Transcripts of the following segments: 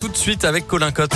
Tout de suite avec Colin Cotte.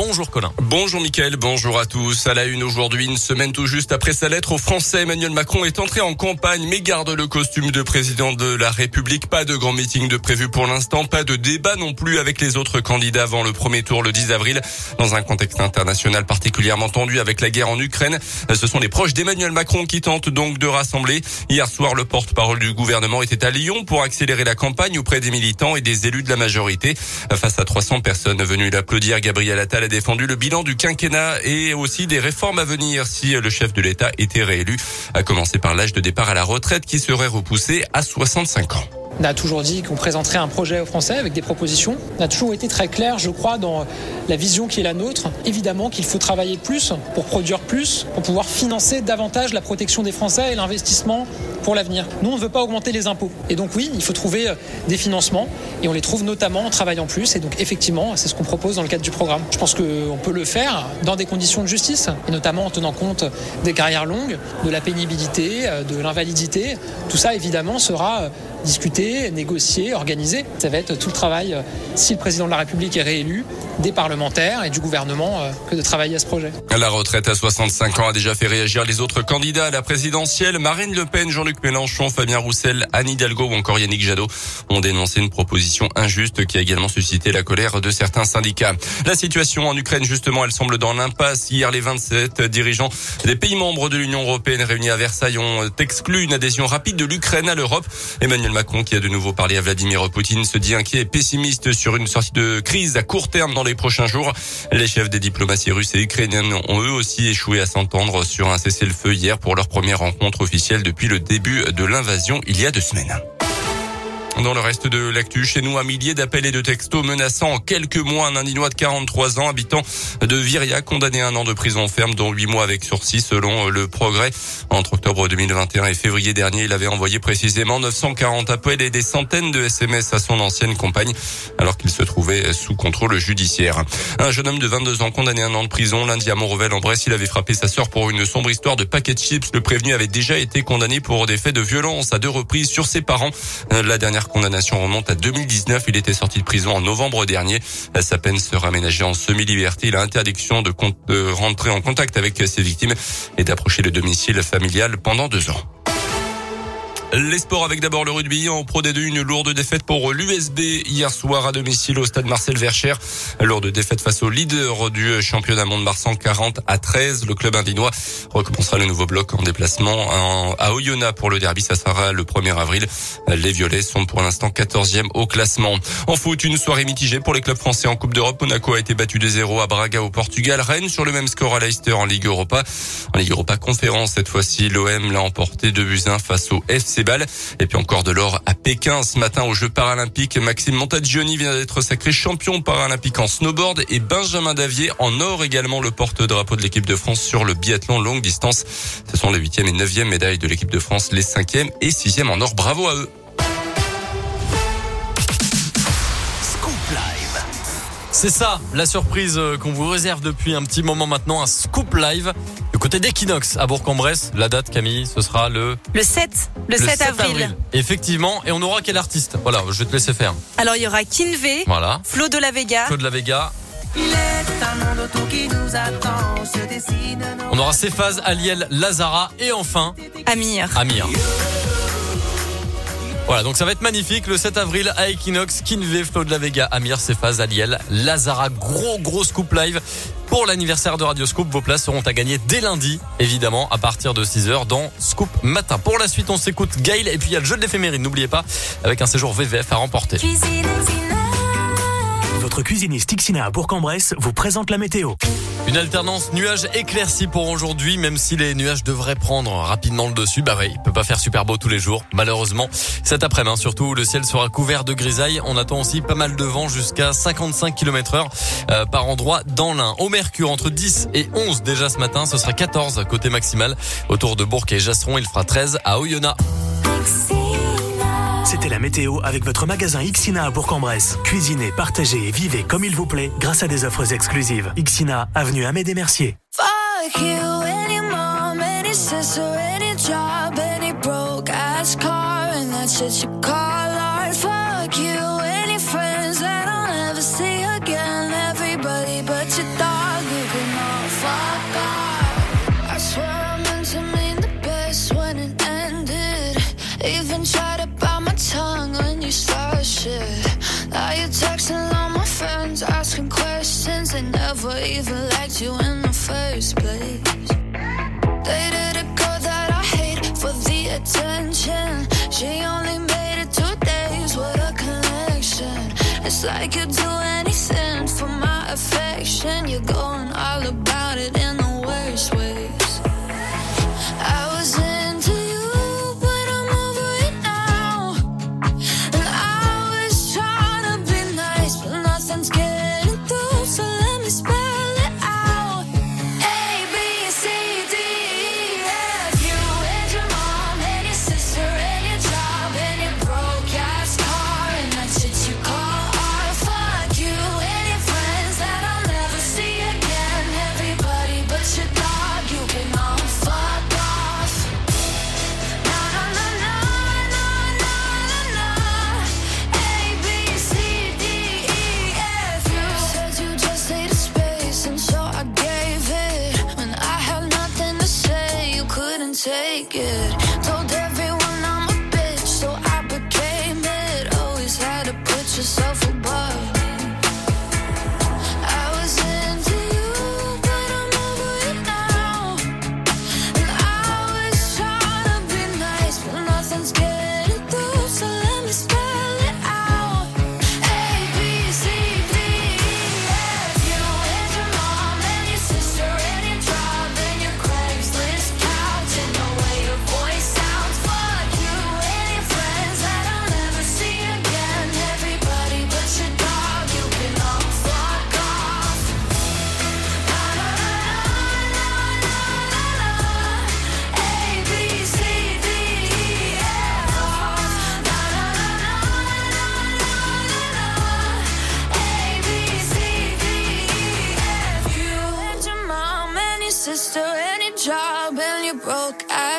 Bonjour Colin. Bonjour Mickaël, bonjour à tous. À la une aujourd'hui, une semaine tout juste après sa lettre aux Français, Emmanuel Macron est entré en campagne mais garde le costume de président de la République. Pas de grand meeting de prévu pour l'instant, pas de débat non plus avec les autres candidats avant le premier tour le 10 avril. Dans un contexte international particulièrement tendu avec la guerre en Ukraine, ce sont les proches d'Emmanuel Macron qui tentent donc de rassembler. Hier soir, le porte-parole du gouvernement était à Lyon pour accélérer la campagne auprès des militants et des élus de la majorité. Face à 300 personnes venues l'applaudir, Gabriel Attal défendu le bilan du quinquennat et aussi des réformes à venir si le chef de l'État était réélu, à commencer par l'âge de départ à la retraite qui serait repoussé à 65 ans. On a toujours dit qu'on présenterait un projet aux Français avec des propositions. On a toujours été très clair, je crois, dans la vision qui est la nôtre. Évidemment qu'il faut travailler plus pour produire plus, pour pouvoir financer davantage la protection des Français et l'investissement pour l'avenir. Nous, on ne veut pas augmenter les impôts. Et donc oui, il faut trouver euh, des financements et on les trouve notamment en travaillant plus. Et donc effectivement, c'est ce qu'on propose dans le cadre du programme. Je pense qu'on peut le faire dans des conditions de justice et notamment en tenant compte des carrières longues, de la pénibilité, euh, de l'invalidité. Tout ça, évidemment, sera euh, discuter, négocier, organiser. Ça va être tout le travail, euh, si le président de la République est réélu, des parlementaires et du gouvernement euh, que de travailler à ce projet. La retraite à 65 ans a déjà fait réagir les autres candidats à la présidentielle. Marine Le Pen, Jean-Luc Mélenchon, Fabien Roussel, Anne Hidalgo ou encore Yannick Jadot ont dénoncé une proposition injuste qui a également suscité la colère de certains syndicats. La situation en Ukraine, justement, elle semble dans l'impasse. Hier, les 27 dirigeants des pays membres de l'Union européenne réunis à Versailles ont exclu une adhésion rapide de l'Ukraine à l'Europe. Emmanuel Macron, qui a de nouveau parlé à Vladimir Poutine, se dit inquiet et pessimiste sur une sortie de crise à court terme dans les prochains jours. Les chefs des diplomaties russes et ukrainiennes ont eux aussi échoué à s'entendre sur un cessez-le-feu hier pour leur première rencontre officielle depuis le début de l'invasion il y a deux semaines. Dans le reste de l'actu, chez nous, un millier d'appels et de textos menaçant en quelques mois un Indinois de 43 ans, habitant de Viria, condamné à un an de prison ferme, dont 8 mois avec sursis, selon le progrès. Entre octobre 2021 et février dernier, il avait envoyé précisément 940 appels et des centaines de SMS à son ancienne compagne, alors qu'il se trouvait sous contrôle judiciaire. Un jeune homme de 22 ans condamné à un an de prison, lundi à Montrevel en Bresse, il avait frappé sa sœur pour une sombre histoire de paquet de chips. Le prévenu avait déjà été condamné pour des faits de violence à deux reprises sur ses parents. La dernière condamnation remonte à 2019. Il était sorti de prison en novembre dernier. Sa peine sera aménagée en semi-liberté. Il a interdiction de, de rentrer en contact avec ses victimes et d'approcher le domicile familial pendant deux ans. Les sports avec d'abord le rugby en Pro D2, une lourde défaite pour l'USB hier soir à domicile au stade Marcel Vercher. Lourde défaite face au leader du championnat monde marsan 40 à 13. Le club indinois recommencera le nouveau bloc en déplacement à Oyonnax pour le derby. Ça sera le 1er avril. Les Violets sont pour l'instant 14e au classement. En foot, une soirée mitigée pour les clubs français en Coupe d'Europe. Monaco a été battu de 0 à Braga au Portugal. Rennes sur le même score à Leicester en Ligue Europa. En Ligue Europa conférence cette fois-ci, l'OM l'a emporté 2 buts 1 face au FC Et puis encore de l'or à Pékin ce matin aux Jeux paralympiques. Maxime Montagioni vient d'être sacré champion paralympique en snowboard et Benjamin Davier en or également le porte-drapeau de l'équipe de France sur le biathlon longue distance. Ce sont les huitièmes et neuvièmes médailles de l'équipe de France, les cinquièmes et sixièmes en or. Bravo à eux. C'est ça, la surprise euh, qu'on vous réserve depuis un petit moment maintenant, un scoop live du côté d'Equinox à Bourg-en-Bresse. La date, Camille, ce sera le... Le 7, le, 7, avril. Effectivement, et on aura quel artiste? Voilà, je vais te laisser faire. Alors, il y aura Kinvé, voilà. Flo de la Vega. Flo de la Vega. On aura Cephaz, Aliel, Lazara et enfin... Amir. Amir. Voilà, donc ça va être magnifique le 7 avril à Equinox, Kinvé, Flo de la Vega, Amir, Cephaz, Aliel, Lazara, gros gros scoop live pour l'anniversaire de Radio Scoop. Vos places seront à gagner dès lundi, évidemment, à partir de 6h dans Scoop Matin. Pour la suite, on s'écoute Gail et puis il y a le jeu de l'éphéméride, n'oubliez pas, avec un séjour VVF à remporter. Cuisiniste Ixina à Bourg-en-Bresse vous présente la météo. Une alternance nuages éclaircis pour aujourd'hui, même si les nuages devraient prendre rapidement le dessus. Bah oui, il peut pas faire super beau tous les jours, malheureusement. Cet après-midi, surtout, le ciel sera couvert de grisailles. On attend aussi pas mal de vent jusqu'à 55 km heure euh, par endroit dans l'Ain. Au Mercure, entre 10 et 11 déjà ce matin, ce sera 14 côté maximal. Autour de Bourg et Jasseron, il fera 13 à Oyonnax. La météo avec votre magasin Ixina à Bourg-en-Bresse. Cuisinez, partagez et vivez comme il vous plaît grâce à des offres exclusives. Ixina, avenue Amédée Mercier. Fuck you started shit. Now you're texting all my friends, asking questions. They never even liked you in the first place. Dated a girl that I hate for the attention. She only made it two days with a connection. It's like you'd do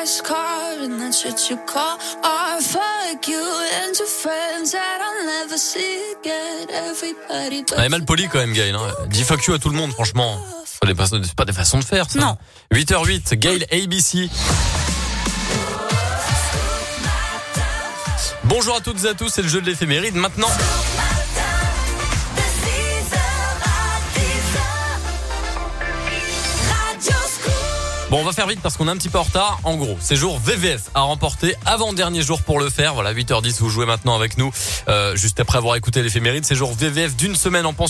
broke ass car and that shit you call art. Fuck you and your friends that I'll never see again. Everybody but Elle est mal poli quand même, Gaël. Hein. Dis fuck you à tout le monde, franchement. C'est pas des façons- c'est pas des façons de faire, ça. Non. 8h08, Gaël ABC. Bonjour à toutes et à tous, c'est le jeu de l'éphéméride. Maintenant, bon, on va faire vite parce qu'on est un petit peu en retard. En gros, c'est jour VVF à remporter avant-dernier jour pour le faire. Voilà, 8h10, vous jouez maintenant avec nous. Euh, juste après avoir écouté l'éphéméride, c'est jour VVF d'une semaine en pension.